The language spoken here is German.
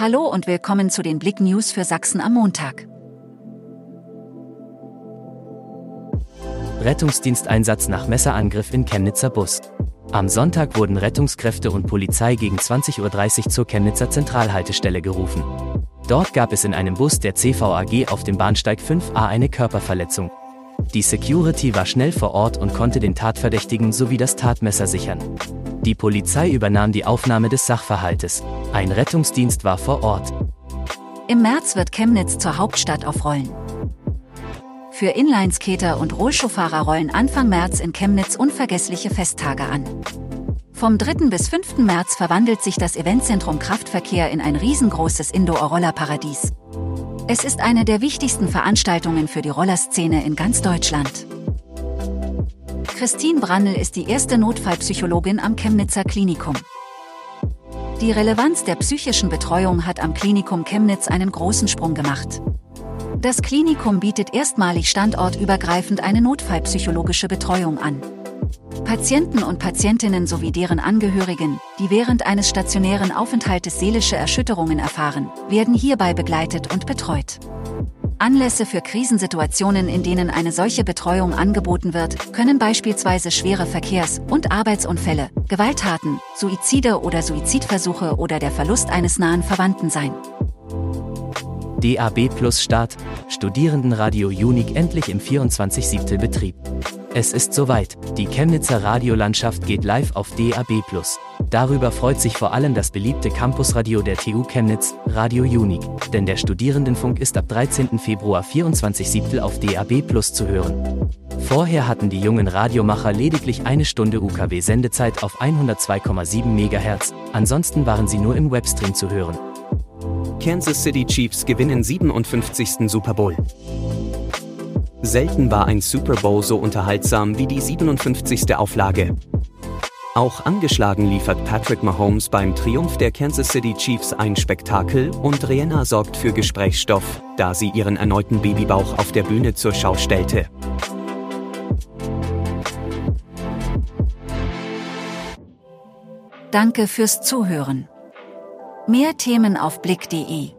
Hallo und willkommen zu den Blick News für Sachsen am Montag. Rettungsdiensteinsatz nach Messerangriff in Chemnitzer Bus. Am Sonntag wurden Rettungskräfte und Polizei gegen 20.30 Uhr zur Chemnitzer Zentralhaltestelle gerufen. Dort gab es in einem Bus der CVAG auf dem Bahnsteig 5a eine Körperverletzung. Die Security war schnell vor Ort und konnte den Tatverdächtigen sowie das Tatmesser sichern. Die Polizei übernahm die Aufnahme des Sachverhaltes. Ein Rettungsdienst war vor Ort. Im März wird Chemnitz zur Hauptstadt auf Rollen. Für Inlineskater und Rollschuhfahrer rollen Anfang März in Chemnitz unvergessliche Festtage an. Vom 3. bis 5. März verwandelt sich das Eventzentrum Kraftverkehr in ein riesengroßes Indoor-Rollerparadies. Es ist eine der wichtigsten Veranstaltungen für die Rollerszene in ganz Deutschland. Christine Brannel ist die erste Notfallpsychologin am Chemnitzer Klinikum. Die Relevanz der psychischen Betreuung hat am Klinikum Chemnitz einen großen Sprung gemacht. Das Klinikum bietet erstmalig standortübergreifend eine notfallpsychologische Betreuung an. Patienten und Patientinnen sowie deren Angehörigen, die während eines stationären Aufenthaltes seelische Erschütterungen erfahren, werden hierbei begleitet und betreut. Anlässe für Krisensituationen, in denen eine solche Betreuung angeboten wird, können beispielsweise schwere Verkehrs- und Arbeitsunfälle, Gewalttaten, Suizide oder Suizidversuche oder der Verlust eines nahen Verwandten sein. DAB Plus Start, Studierendenradio Unique endlich im 24-7. Betrieb. Es ist soweit, die Chemnitzer Radiolandschaft geht live auf DAB+. Darüber freut sich vor allem das beliebte Campusradio der TU Chemnitz, Radio Unique, denn der Studierendenfunk ist ab 13. Februar 24-7 auf DAB Plus zu hören. Vorher hatten die jungen Radiomacher lediglich eine Stunde UKW-Sendezeit auf 102,7 MHz, ansonsten waren sie nur im Webstream zu hören. Kansas City Chiefs gewinnen 57. Super Bowl. Selten war ein Super Bowl so unterhaltsam wie die 57. Auflage. Auch angeschlagen liefert Patrick Mahomes beim Triumph der Kansas City Chiefs ein Spektakel und Rihanna sorgt für Gesprächsstoff, da sie ihren erneuten Babybauch auf der Bühne zur Schau stellte. Danke fürs Zuhören. Mehr Themen auf blick.de